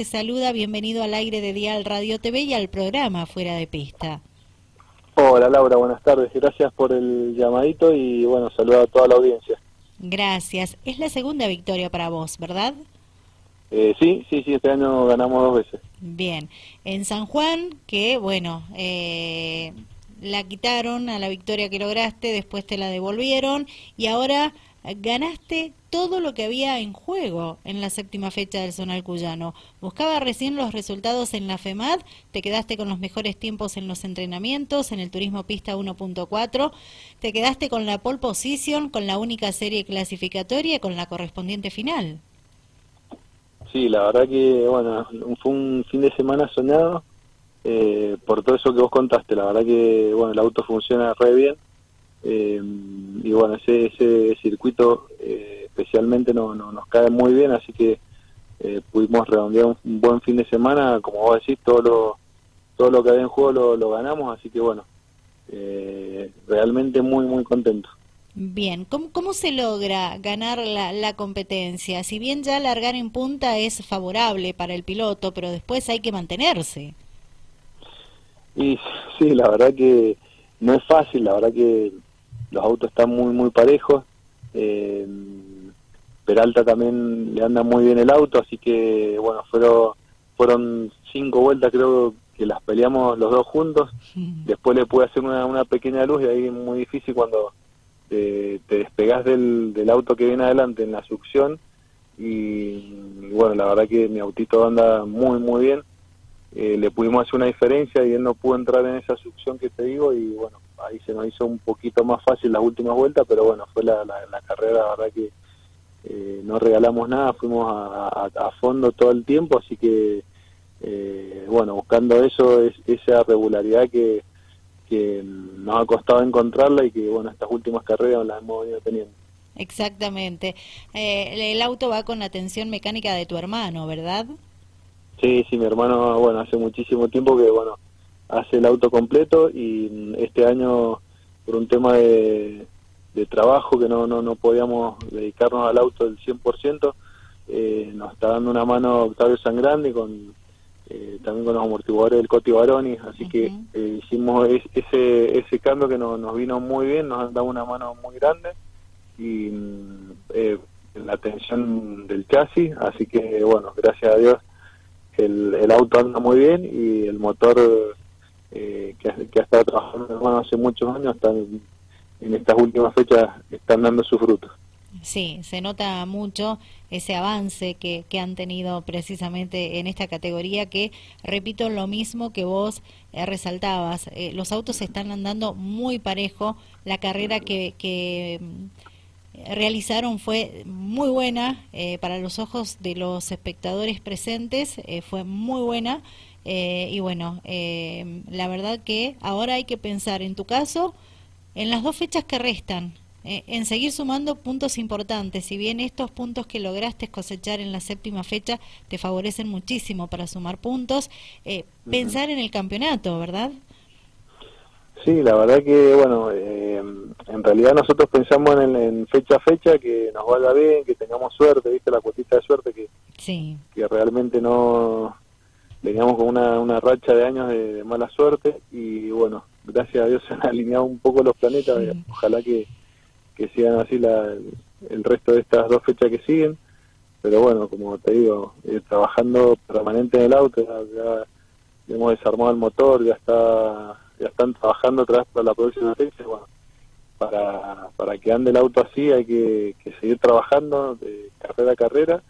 Te saluda, bienvenido al aire de Dial Radio TV y al programa Fuera de Pista. Hola Laura, buenas tardes. Gracias por el llamadito y bueno, saludo a toda la audiencia. Gracias. Es la segunda victoria para vos, ¿verdad? Eh, sí, sí, sí, este año ganamos dos veces. Bien. En San Juan, que bueno, eh, la quitaron a la victoria que lograste, después te la devolvieron y ahora ganaste todo lo que había en juego en la séptima fecha del Zonal Cuyano. Buscaba recién los resultados en la FEMAD, te quedaste con los mejores tiempos en los entrenamientos, en el Turismo Pista 1.4, te quedaste con la pole position, con la única serie clasificatoria y con la correspondiente final. Sí, la verdad que, bueno, fue un fin de semana soñado eh, por todo eso que vos contaste. La verdad que, bueno, el auto funciona re bien. Eh, y bueno, ese, ese circuito eh, especialmente no, nos cae muy bien, así que eh, pudimos redondear un, buen fin de semana, como vos decís, todo lo, todo lo que había en juego lo, ganamos, así que bueno, eh, realmente muy, muy contento. Bien, ¿Cómo, ¿cómo se logra ganar la, la competencia? Si bien ya largar en punta es favorable para el piloto, pero después hay que mantenerse. Y sí, la verdad que no es fácil, la verdad que los autos están muy, muy parejos. Eh, Peralta también le anda muy bien el auto, así que bueno, fueron, fueron cinco vueltas creo que las peleamos los dos juntos. Después le pude hacer una, una pequeña luz y ahí es muy difícil cuando te, te despegas del, del auto que viene adelante en la succión. Y, bueno, la verdad que mi autito anda muy, muy bien. Eh, le pudimos hacer una diferencia y él no pudo entrar en esa succión que te digo y bueno, ahí se nos hizo un poquito más fácil las últimas vueltas, pero bueno, fue la, la carrera, la verdad que eh, no regalamos nada, fuimos a, fondo todo el tiempo, así que, eh, bueno, buscando eso, es, esa regularidad que, que nos ha costado encontrarla y que, bueno, estas últimas carreras las hemos venido teniendo. Exactamente. Eh, el auto va con la atención mecánica de tu hermano, ¿verdad? Sí, sí, mi hermano, bueno, hace muchísimo tiempo que, bueno, hace el auto completo y este año, por un tema de, de trabajo que no, no, no podíamos dedicarnos al auto del 100%, eh, nos está dando una mano Octavio Sangrande con eh, también con los amortiguadores del Coti Baroni, así que eh, hicimos ese, ese cambio que nos vino muy bien, nos han dado una mano muy grande y eh, la tensión del chasis, así que bueno, gracias a Dios el, el auto anda muy bien y el motor que, que ha estado trabajando hace muchos años está en estas últimas fechas están dando sus frutos. Sí, se nota mucho ese avance que, que, han tenido precisamente en esta categoría que, repito, lo mismo que vos eh, resaltabas, eh, los autos están andando muy parejo, la carrera que, que realizaron fue muy buena eh, para los ojos de los espectadores presentes, fue muy buena y bueno, la verdad que ahora hay que pensar en tu caso, en las dos fechas que restan, eh, en seguir sumando puntos importantes, si bien estos puntos que lograste cosechar en la séptima fecha te favorecen muchísimo para sumar puntos, eh, pensar en el campeonato, ¿verdad? Sí, la verdad que, bueno, eh, en realidad nosotros pensamos en, fecha a fecha que nos vaya bien, que tengamos suerte, viste la cuotita de suerte que, sí. que realmente no veníamos con una, una racha de años de mala suerte y bueno, gracias a Dios se han alineado un poco los planetas, ojalá que, que sigan así la, el resto de estas dos fechas que siguen, pero bueno, como te digo, eh, trabajando permanente en el auto, ya, hemos desarmado el motor, ya está ya están trabajando tras la próxima fecha, bueno, para, para que ande el auto así hay que, que seguir trabajando de carrera a carrera.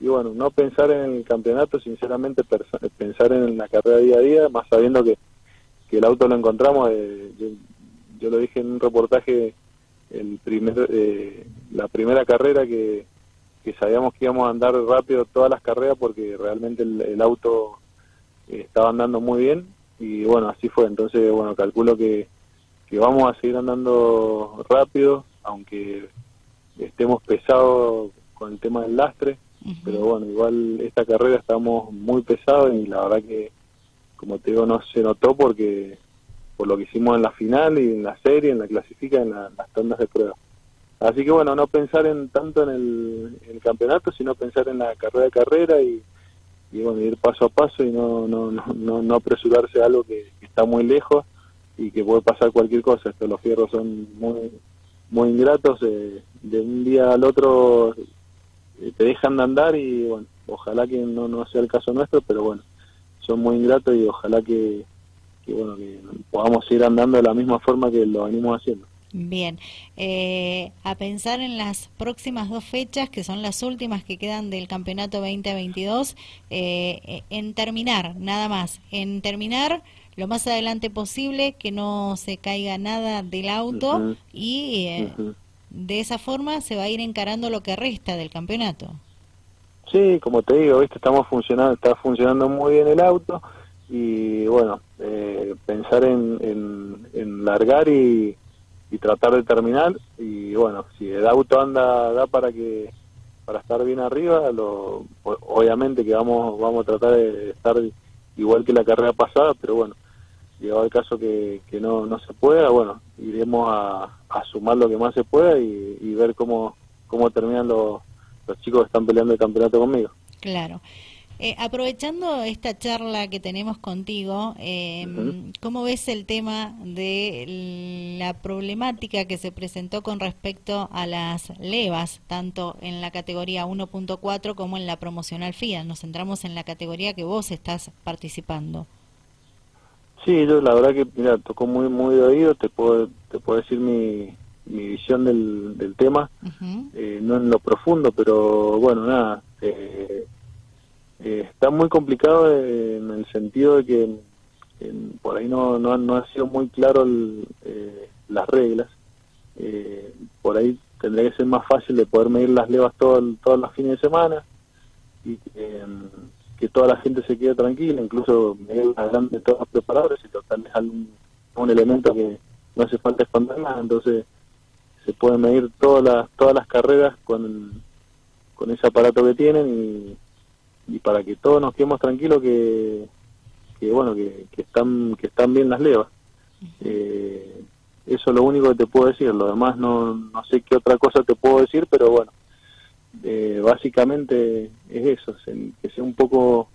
Y bueno, no pensar en el campeonato, sinceramente pensar en la carrera día a día, más sabiendo que que el auto lo encontramos, eh, yo, lo dije en un reportaje, el primer, eh, la primera carrera que, sabíamos que íbamos a andar rápido todas las carreras porque realmente el, auto estaba andando muy bien y bueno, así fue. Entonces, bueno, calculo que, que vamos a seguir andando rápido, aunque estemos pesados con el tema del lastre, pero bueno, igual esta carrera estamos muy pesados y la verdad que como te digo, no se notó porque por lo que hicimos en la final y en la serie, en la clasifica, en, las tandas de prueba. Así que bueno, no pensar en tanto en el, campeonato, sino pensar en la carrera de carrera y, bueno, ir paso a paso y no, no, no, no, apresurarse a algo que, está muy lejos y que puede pasar cualquier cosa. Estos los fierros son muy muy ingratos, eh, de un día al otro eh, te dejan de andar y bueno, ojalá que no, no sea el caso nuestro, pero bueno, son muy ingratos y ojalá que, que bueno que podamos ir andando de la misma forma que lo venimos haciendo. Bien, eh, a pensar en las próximas dos fechas, que son las últimas que quedan del campeonato 2022, eh, en terminar, nada más, en terminar lo más adelante posible, que no se caiga nada del auto y eh, de esa forma se va a ir encarando lo que resta del campeonato. Sí, como te digo, ¿viste? estamos funcionando, está funcionando muy bien el auto y bueno, eh, pensar en, en, largar y, y, tratar de terminar y bueno, si el auto anda da para que para estar bien arriba, lo, obviamente que vamos vamos a tratar de estar igual que la carrera pasada, pero bueno, llegado el caso que, que no, no se pueda, bueno, iremos a, a sumar lo que más se pueda y, y ver cómo, cómo terminan los, los chicos que están peleando el campeonato conmigo. Claro. Eh, aprovechando esta charla que tenemos contigo, eh, ¿cómo ves el tema de la problemática que se presentó con respecto a las levas, tanto en la categoría 1.4 como en la promocional FIA? Nos centramos en la categoría que vos estás participando. Sí, yo la verdad que, mira, tocó muy muy de oído, te puedo, te puedo decir mi, mi visión del, del tema, eh, no en lo profundo, pero bueno, nada, eh, eh, está muy complicado en el sentido de que por ahí no, no, no ha sido muy claro las reglas, por ahí tendría que ser más fácil de poder medir las levas todo, todos los fines de semana y que toda la gente se quede tranquila, incluso medir las de todos los preparadores y total es algún un elemento que no hace falta esconder nada, entonces se pueden medir todas las todas las carreras con, con ese aparato que tienen y, y para que todos nos quedemos tranquilos que, que bueno que, que están que están bien las levas. Eh, eso es lo único que te puedo decir. Lo demás no, no sé qué otra cosa te puedo decir pero bueno eh, básicamente es eso que sea un poco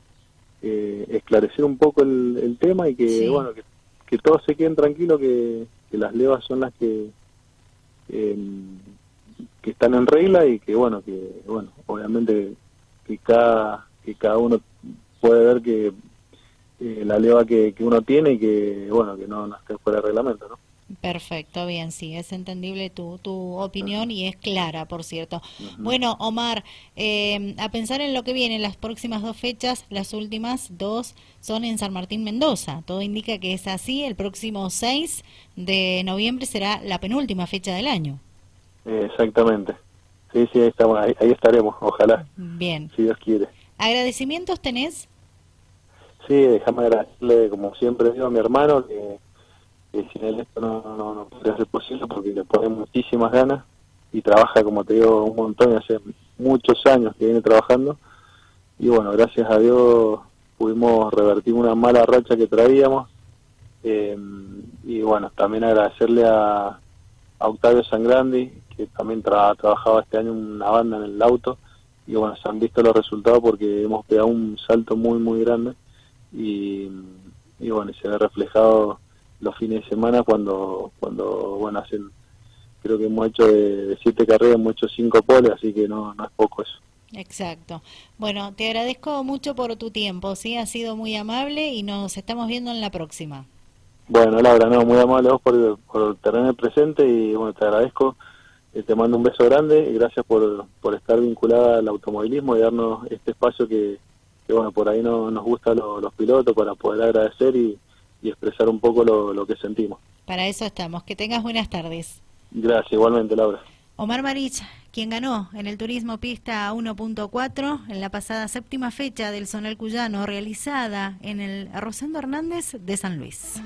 eh, esclarecer un poco el, el tema y que bueno que, que todos se queden tranquilos que, que las levas son las que que están en regla y que bueno que bueno obviamente que cada que cada uno puede ver que eh, la leva que, que, uno tiene y que bueno que no, no esté fuera de reglamento no Perfecto, bien, sí, es entendible tu, tu opinión y es clara, por cierto. Bueno, Omar, eh, a pensar en lo que viene, las próximas dos fechas, las últimas dos son en San Martín, Mendoza. Todo indica que es así. El próximo 6 de noviembre será la penúltima fecha del año. Exactamente. Sí, sí, ahí, estamos, ahí, estaremos, ojalá. Bien. Si Dios quiere. ¿Agradecimientos tenés? Sí, déjame agradecerle, como siempre digo, a mi hermano, que que sin él esto no, no, no podría ser posible porque le pone muchísimas ganas y trabaja, como te digo, un montón y hace muchos años que viene trabajando. Y bueno, gracias a Dios pudimos revertir una mala racha que traíamos. Eh, y bueno, también agradecerle a, Octavio Sangrandi, que también tra trabajaba este año una banda en el auto. Y bueno, se han visto los resultados porque hemos pegado un salto muy, muy grande. Y, y bueno, se ve reflejado los fines de semana cuando, cuando bueno, hacen, creo que hemos hecho de, siete carreras, hemos hecho cinco poles, así que no, no es poco eso. Exacto. Bueno, te agradezco mucho por tu tiempo, sí, ha sido muy amable y nos estamos viendo en la próxima. Bueno, Laura, no, muy amable vos por, por tenerme presente y bueno, te agradezco, te mando un beso grande y gracias por, por estar vinculada al automovilismo y darnos este espacio que, que bueno, por ahí no, nos gusta los pilotos para poder agradecer y, y expresar un poco lo, lo que sentimos. Para eso estamos. Que tengas buenas tardes. Gracias, igualmente, Laura. Omar Marich, quien ganó en el Turismo Pista 1.4 en la pasada séptima fecha del Sonel Cuyano, realizada en el Rosendo Hernández de San Luis.